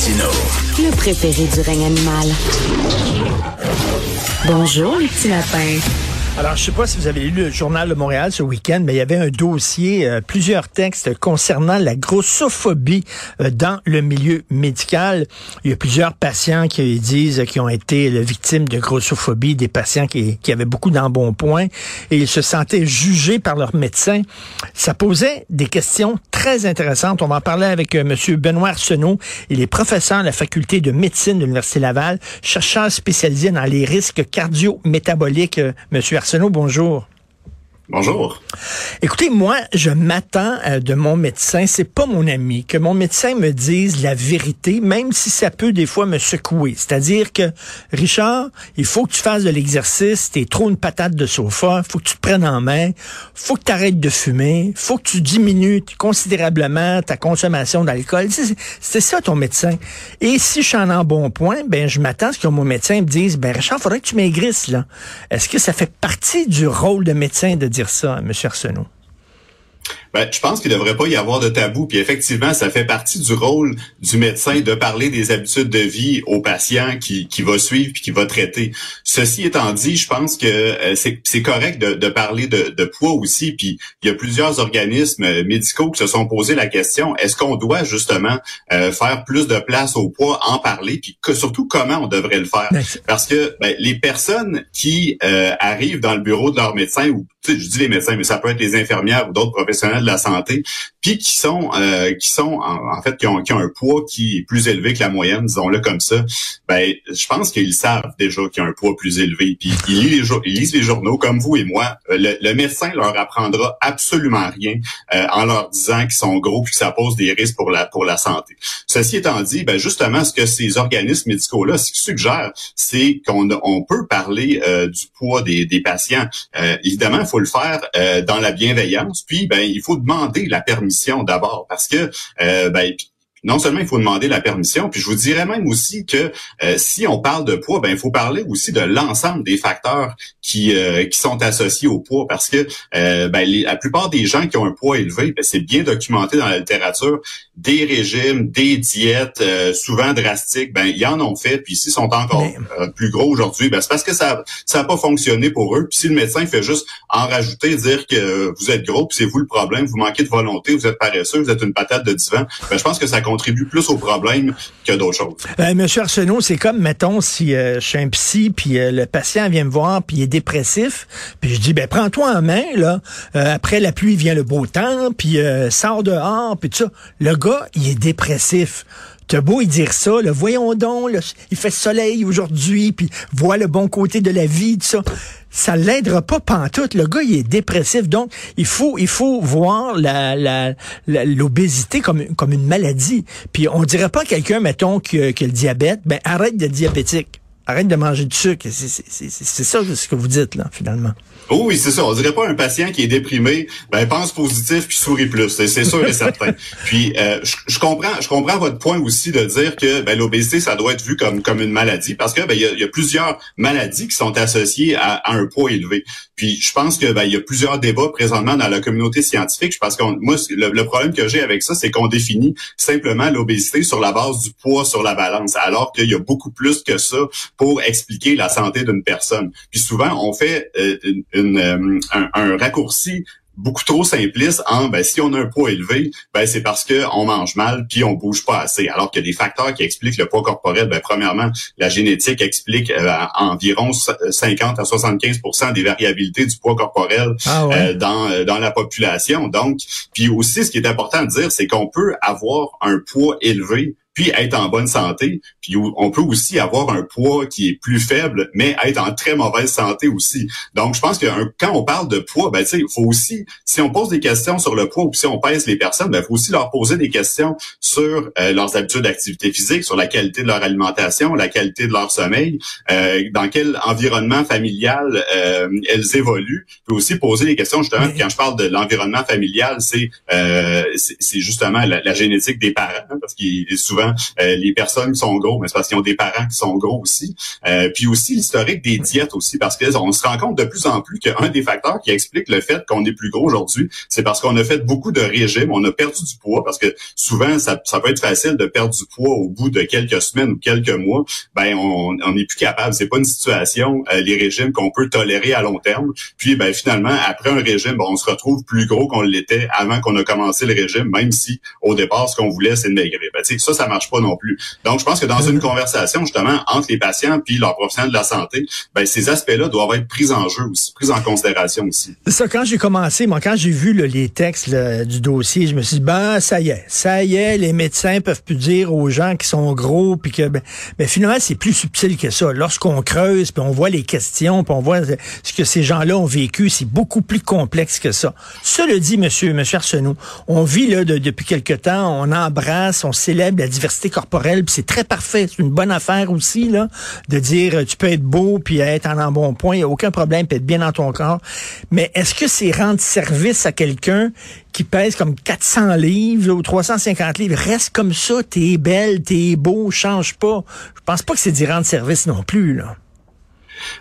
Le préféré du règne animal. Bonjour, les petits lapins. Alors, je sais pas si vous avez lu le journal de Montréal ce week-end, mais il y avait un dossier, euh, plusieurs textes concernant la grossophobie euh, dans le milieu médical. Il y a plusieurs patients qui disent qu'ils ont été victimes de grossophobie, des patients qui, avaient beaucoup d'embonpoint et ils se sentaient jugés par leur médecin. Ça posait des questions très intéressantes. On va en parler avec euh, M. Benoît Arsenault. Il est professeur à la faculté de médecine de l'Université Laval, chercheur spécialisé dans les risques cardio-métaboliques. Monsieur Arsenault, bonjour. Bonjour. Écoutez, moi, je m'attends euh, de mon médecin, c'est pas mon ami, que mon médecin me dise la vérité, même si ça peut des fois me secouer. C'est-à-dire que, Richard, il faut que tu fasses de l'exercice, t'es trop une patate de sofa, faut que tu te prennes en main, faut que tu arrêtes de fumer, faut que tu diminues considérablement ta consommation d'alcool. C'est ça ton médecin. Et si je suis en bon point, ben je m'attends à ce que mon médecin me dise, ben Richard, faudrait que tu maigrisses là. Est-ce que ça fait partie du rôle de médecin de dire dire ça, M. Arsenault? Ben, je pense qu'il ne devrait pas y avoir de tabou. Puis effectivement, ça fait partie du rôle du médecin de parler des habitudes de vie au patient qui, qui va suivre puis qui va traiter. Ceci étant dit, je pense que euh, c'est correct de, de parler de, de, poids aussi. Puis il y a plusieurs organismes médicaux qui se sont posé la question est-ce qu'on doit justement euh, faire plus de place au poids, en parler, puis que, surtout comment on devrait le faire? Parce que ben, les personnes qui euh, arrivent dans le bureau de leur médecin ou je dis les médecins, mais ça peut être les infirmières ou d'autres professionnels la santé, puis qui sont euh, qui sont en, fait qui ont, qui un poids qui est plus élevé que la moyenne, disons-le comme ça. Ben, je pense qu'ils savent déjà qu'ils ont un poids plus élevé. Puis ils lisent les, ils lisent les journaux comme vous et moi. Euh, le, médecin leur apprendra absolument rien euh, en leur disant qu'ils sont gros puis que ça pose des risques pour la pour la santé. Ceci étant dit, ben justement, ce que ces organismes médicaux-là suggèrent, c'est qu'on on peut parler du poids des, des patients. évidemment, il faut le faire dans la bienveillance. Puis, ben, il faut demander la permission d'abord parce que euh, ben, non seulement il faut demander la permission, puis je vous dirais même aussi que euh, si on parle de poids, ben il faut parler aussi de l'ensemble des facteurs qui euh, qui sont associés au poids, parce que euh, ben, la plupart des gens qui ont un poids élevé, ben, c'est bien documenté dans la littérature, des régimes, des diètes souvent drastiques, ben ils en ont fait, puis s'ils sont encore plus gros aujourd'hui, ben c'est parce que ça ça a pas fonctionné pour eux. Puis si le médecin fait juste en rajouter, dire que vous êtes gros, puis c'est vous le problème, vous manquez de volonté, vous êtes paresseux, vous êtes une patate de divan, ben je pense que ça contribue plus au problème que d'autres choses. Euh, Monsieur Arsenault, c'est comme, mettons, si euh, je suis un psy, puis euh, le patient vient me voir, puis il est dépressif, puis je dis, ben prends-toi en main, là. après la pluie vient le beau temps, puis sors dehors, puis tout ça. Le gars, il est dépressif. T'as beau y dire ça, le voyons donc, il fait soleil aujourd'hui, puis vois le bon côté de la vie, tout ça. Ça l'aidera pas pantoute. Le gars, il est dépressif. Donc, il faut, il faut voir l'obésité comme, comme une maladie. Puis, on dirait pas quelqu'un, mettons, qui, qui a le diabète, ben, arrête d'être diabétique. Arrête de manger du sucre. C'est ça ce que vous dites, là, finalement. Oh oui, c'est ça. On dirait pas un patient qui est déprimé, ben pense positif puis sourit plus. C'est sûr et certain. puis euh, je, comprends, je comprends votre point aussi de dire que ben, l'obésité ça doit être vu comme comme une maladie parce que ben il y a, plusieurs maladies qui sont associées à, un poids élevé. Puis je pense que ben il y a plusieurs débats présentement dans la communauté scientifique. Parce que moi le, problème que j'ai avec ça, c'est qu'on définit simplement l'obésité sur la base du poids sur la balance, alors qu'il y a beaucoup plus que ça pour expliquer la santé d'une personne. Puis souvent on fait euh, euh, un, raccourci beaucoup trop simpliste en ben si on a un poids élevé, ben c'est parce que on mange mal puis on bouge pas assez. Alors a des facteurs qui expliquent le poids corporel. Ben premièrement, la génétique explique euh, environ 50 à 75% des variabilités du poids corporel ah euh, dans dans la population. Donc, puis aussi ce qui est important de dire, c'est qu'on peut avoir un poids élevé puis être en bonne santé. Puis on peut aussi avoir un poids qui est plus faible, mais être en très mauvaise santé aussi. Donc, je pense que quand on parle de poids, ben, il faut aussi, si on pose des questions sur le poids ou si on pèse les personnes, ben, il faut aussi leur poser des questions sur euh, leurs habitudes d'activité physique, sur la qualité de leur alimentation, la qualité de leur sommeil, euh, dans quel environnement familial euh, elles évoluent. Puis aussi poser des questions, justement, quand je parle de l'environnement familial, c'est c'est justement la, génétique des parents, parce qu'il est souvent souvent les personnes qui sont gros, mais c'est parce qu'ils ont des parents qui sont gros aussi. puis aussi l'historique des diètes aussi, parce que on se rend compte de plus en plus qu'un des facteurs qui explique le fait qu'on est plus gros aujourd'hui, c'est parce qu'on a fait beaucoup de régimes, on a perdu du poids, parce que souvent ça, ça peut être facile de perdre du poids au bout de quelques semaines ou quelques mois. Ben on n'est plus capable. C'est pas une situation les régimes qu'on peut tolérer à long terme. Puis ben finalement après un régime, ben, on se retrouve plus gros qu'on l'était avant qu'on a commencé le régime, même si au départ ce qu'on voulait c'est de maigrir. Ben, ça ça marche pas non plus. Donc je pense que dans une conversation justement entre les patients puis leurs professionnels de la santé, ben ces aspects-là doivent être pris en jeu aussi, pris en considération aussi. Ça quand j'ai commencé, moi quand j'ai vu les textes du dossier, je me suis dit ben ça y est, ça y est, les médecins peuvent plus dire aux gens qui sont gros puis que ben, ben finalement c'est plus subtil que ça. Lorsqu'on creuse puis on voit les questions puis on voit ce que ces gens-là ont vécu, c'est beaucoup plus complexe que ça. Cela dit, monsieur, monsieur Arsenault, on vit là depuis quelque temps, on embrasse, on célèbre la diversité corporelle, puis c'est très parfait, c'est une bonne affaire aussi là, de dire tu peux être beau puis être en un bon point, il n'y a aucun problème, puis être bien dans ton corps. Mais est-ce que c'est rendre service à quelqu'un qui pèse comme 400 livres ou 350 livres, reste comme ça, t'es belle, t'es beau, change pas. Je pense pas que c'est d'y rendre service non plus là.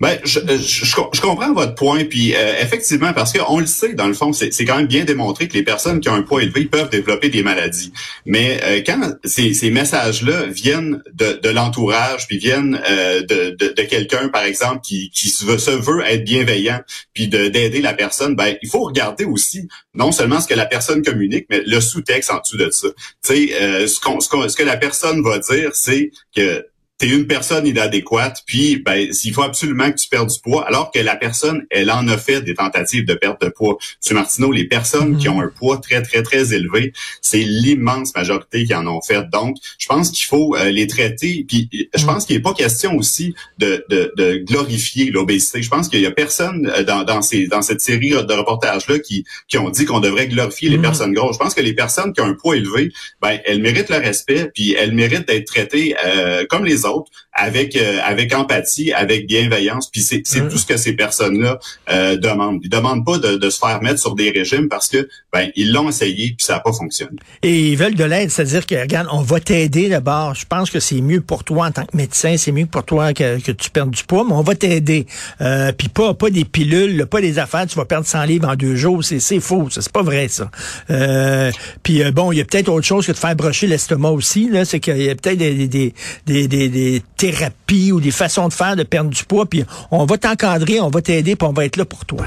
Ben, je, je, comprends votre point, puis euh, effectivement, parce qu'on le sait, dans le fond, c'est quand même bien démontré que les personnes qui ont un poids élevé peuvent développer des maladies. Mais euh, quand ces, ces messages-là viennent de, de l'entourage, puis viennent euh, de, de, quelqu'un, par exemple, qui, qui se, veut, se veut être bienveillant, puis d'aider la personne, ben il faut regarder aussi non seulement ce que la personne communique, mais le sous-texte en dessous de ça. Tu sais, ce, qu'on, ce, ce que la personne va dire, c'est que t'es une personne inadéquate, puis ben il faut absolument que tu perdes du poids, alors que la personne, elle en a fait des tentatives de perte de poids. M. Martineau, les personnes qui mhm. ont un poids très, très, très élevé, c'est l'immense majorité qui en ont fait. Donc, je pense qu'il faut euh, les traiter. Puis je pense qu'il n'est pas question aussi de, de, de glorifier l'obésité. Je pense qu'il y a personne euh, dans, dans, ces, dans cette série de reportages-là qui, qui ont dit qu'on devrait glorifier les mhm. personnes grosses. Je pense que les personnes qui ont un poids élevé, ben, elles méritent le respect, puis elles méritent d'être traitées euh, comme les autres avec euh, avec empathie, avec bienveillance. Puis c'est c'est tout ce que ces personnes-là euh, demandent. Ils demandent pas de, de, se faire mettre sur des régimes parce que ben ils l'ont essayé puis ça n'a pas fonctionné. Et ils veulent de l'aide, c'est-à-dire que regarde, on va t'aider d'abord. Je pense que c'est mieux pour toi en tant que médecin, c'est mieux pour toi que, que tu perdes du poids, mais on va t'aider. Euh, puis pas pas des pilules, pas des affaires. Tu vas perdre 100 livres en deux jours, c'est c'est faux, c'est pas vrai ça. Euh, puis bon, il y a peut-être autre chose que de faire brocher l'estomac aussi. Là, c'est qu'il y a peut-être des des, des, des, thérapies ou des façons de faire de perdre du poids, puis on va t'encadrer, on va t'aider, puis on va être là pour toi.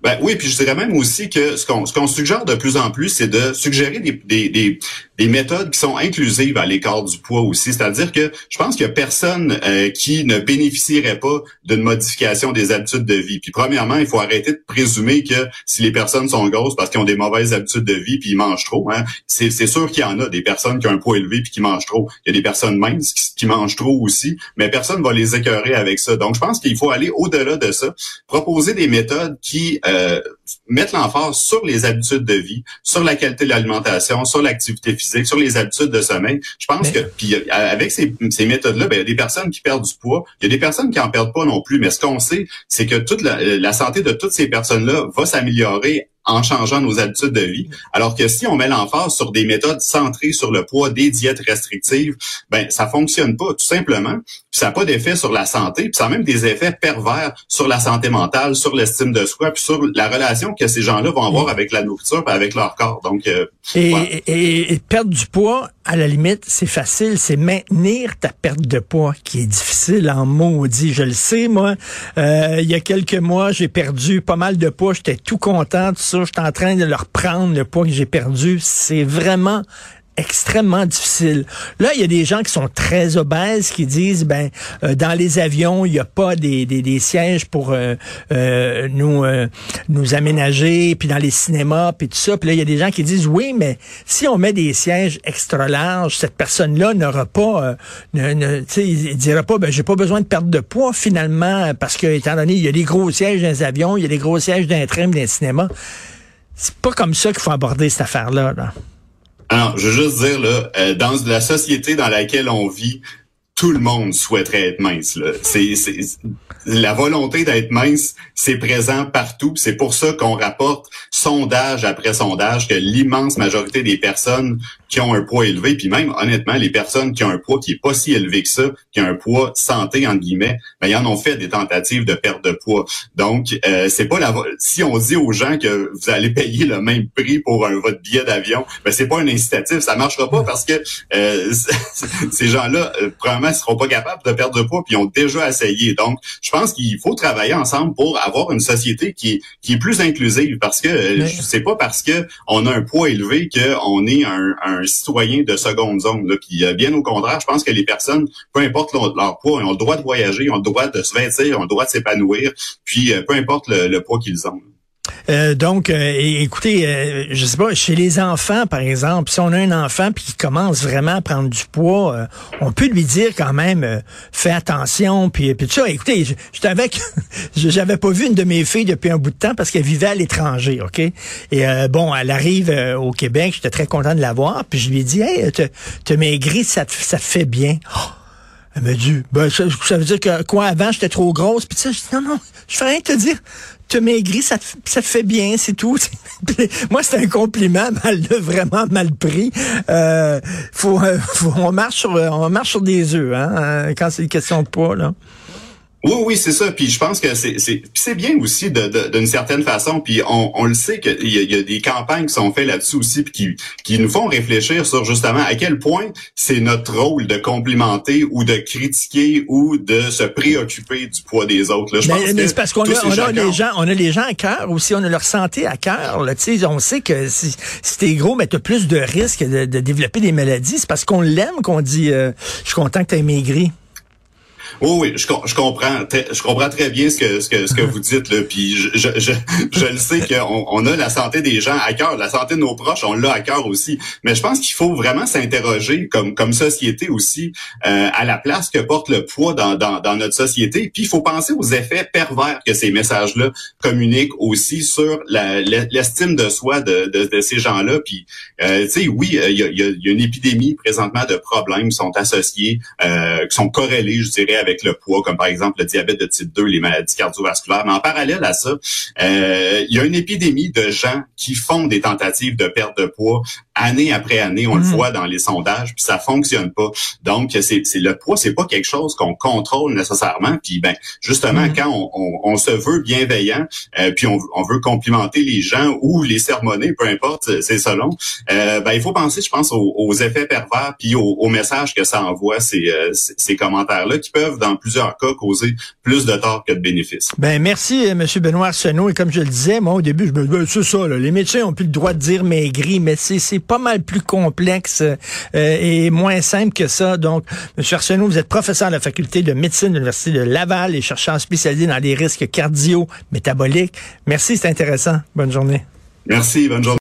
Ben oui, puis je dirais même aussi que ce qu'on qu'on suggère de plus en plus, c'est de suggérer des, des, des, des, méthodes qui sont inclusives à l'écart du poids aussi. C'est-à-dire que je pense qu'il y a personne euh, qui ne bénéficierait pas d'une modification des habitudes de vie. Puis premièrement, il faut arrêter de présumer que si les personnes sont grosses parce qu'ils ont des mauvaises habitudes de vie puis ils mangent trop, hein, c'est, c'est sûr qu'il y en a des personnes qui ont un poids élevé puis qui mangent trop. Il y a des personnes minces qui, qui mangent trop aussi, mais personne va les écœurer avec ça. Donc je pense qu'il faut aller au-delà de ça, proposer des méthodes qui euh, Uh. Mettre l'emphase sur les habitudes de vie, sur la qualité de l'alimentation, sur l'activité physique, sur les habitudes de sommeil. Je pense que puis euh, avec ces, ces méthodes-là, ben, il y a des personnes qui perdent du poids, il y a des personnes qui en perdent pas non plus. Mais ce qu'on sait, c'est que toute la, la santé de toutes ces personnes-là va s'améliorer en changeant nos habitudes de vie. Alors que si on met l'emphase sur des méthodes centrées sur le poids, des diètes restrictives, ben ça fonctionne pas tout simplement. ça n'a pas d'effet sur la santé, puis ça a même des effets pervers sur la santé mentale, sur l'estime de soi, puis sur la relation que ces gens-là vont avoir avec la nourriture, puis avec leur corps. Donc euh, et, et perdre du poids, à la limite, c'est facile, c'est maintenir ta perte de poids qui est difficile en maudit. Je le sais, moi. Euh, il y a quelques mois, j'ai perdu pas mal de poids. J'étais tout content de ça. J'étais en train de leur prendre le poids que j'ai perdu. C'est vraiment extrêmement difficile. Là, il y a des gens qui sont très obèses qui disent ben euh, dans les avions, il n'y a pas des, des, sièges pour euh, euh, nous nous aménager, puis dans les cinémas, puis tout ça. Puis là, il y a des gens qui disent oui, mais si on met des sièges extra larges, cette personne-là n'aura pas, ne, ne il dira pas ben j'ai pas besoin de perdre de poids finalement parce que étant donné il y a des gros sièges dans les avions, il y a des gros sièges dans les trains, dans les cinémas. C'est pas comme ça qu'il faut aborder cette affaire-là. là. Alors, je veux juste dire, là, euh, dans la société dans laquelle on vit, tout le monde souhaiterait être mince. Là. C'est, la volonté d'être mince, c'est présent partout. C'est pour ça qu'on rapporte sondage après sondage que l'immense majorité des personnes qui ont un poids élevé, puis même honnêtement, les personnes qui ont un poids qui est pas si élevé que ça, qui ont un poids santé entre guillemets, ben ils en ont fait des tentatives de perte de poids. Donc euh, c'est pas la si on dit aux gens que vous allez payer le même prix pour votre billet d'avion, ben c'est pas un incitatif, ça marchera pas parce que euh, ces gens-là euh, probablement seront pas capables de perdre de poids puis ils ont déjà essayé. Donc je pense qu'il faut travailler ensemble pour avoir une société qui est qui est plus inclusive parce que euh, c'est pas parce que on a un poids élevé qu'on est un, un, citoyen de seconde zone. Là, puis euh, bien au contraire, je pense que les personnes, peu importe leur, poids, ont le droit de voyager, ont le droit de se vêtir, ont le droit de s'épanouir, puis peu importe le poids qu'ils ont. Euh, donc, euh, écoutez, euh, je sais pas, chez les enfants, par exemple, si on a un enfant puis qui commence vraiment à prendre du poids, on peut lui dire quand même, fais attention, puis puis ça. Écoutez, j'étais avec, j'avais pas vu une de mes filles depuis un bout de temps parce qu'elle vivait à l'étranger, ok? Et bon, elle arrive au Québec, j'étais très content de la voir, puis je lui ai dit, hey, te, maigri, ça te, ça fait bien. Oh, elle m'a dit, ben, ça, veut dire que quoi, avant, j'étais trop grosse. Puis ça, je dis, non, non, je fais rien te dire. Te maigris, ça ça te fait bien, c'est tout. Moi, c'est un compliment mal, vraiment mal pris. Euh, faut, euh, faut, on marche sur, on marche sur des œufs, hein, euh, quand c'est une question de poids, là. Oui, oui, c'est ça. Puis je pense que c'est c'est c'est bien aussi de d'une certaine façon. Puis on, on le sait qu'il y, a, y a des campagnes qui sont faites là-dessus aussi, puis qui qui nous font réfléchir sur justement à quel point c'est notre rôle de complimenter ou de critiquer ou de se préoccuper du poids des autres. Là. Je mais, mais c'est parce qu'on a, on a les gens, on a les gens à cœur aussi, on a leur santé à cœur. Là, on sait que si, si t'es gros, mais t'as plus de risques de, de, développer des maladies. C'est parce qu'on l'aime qu'on dit, euh, je suis content que t'aies maigri. Oui, oui, je, je comprends, je comprends très bien ce que ce que ce que vous dites là. Puis je je, je, le sais qu'on on a la santé des gens à cœur, la santé de nos proches, on l'a à cœur aussi. Mais je pense qu'il faut vraiment s'interroger comme comme société aussi euh, à la place que porte le poids dans dans, dans notre société. Puis il faut penser aux effets pervers que ces messages-là communiquent aussi sur l'estime de soi de, de, de ces gens-là. Puis euh, tu sais, oui, il y a, y a une épidémie présentement de problèmes qui sont associés, euh, qui sont corrélés, je dirais avec le poids, comme par exemple le diabète de type 2, les maladies cardiovasculaires. Mais en parallèle à ça, euh, il y a une épidémie de gens qui font des tentatives de perte de poids année après année. On le mhm. voit dans les sondages, puis ça fonctionne pas. Donc, c'est le poids, c'est pas quelque chose qu'on contrôle nécessairement. Puis, ben, justement, mhm. quand on, on, on, se veut bienveillant, euh, puis on, on, veut complimenter les gens ou les sermonner, peu importe, c'est selon. Euh, ben, il faut penser, je pense, aux, aux effets pervers, puis aux, aux, messages que ça envoie ces, euh, ces commentaires-là qui peuvent dans plusieurs cas, causer plus de tort que de bénéfices. Ben merci, euh, M. Benoît Arsenault. Et comme je le disais, moi, au début, je me disais, ben, c'est ça, les médecins ont plus le droit de dire maigri, mais c'est pas mal plus complexe euh, et moins simple que ça. Donc, M. Arsenault, vous êtes professeur à la faculté de médecine de l'Université de Laval et chercheur spécialisé dans les risques cardio-métaboliques. Merci, c'est intéressant. Bonne journée. Merci, bonne journée.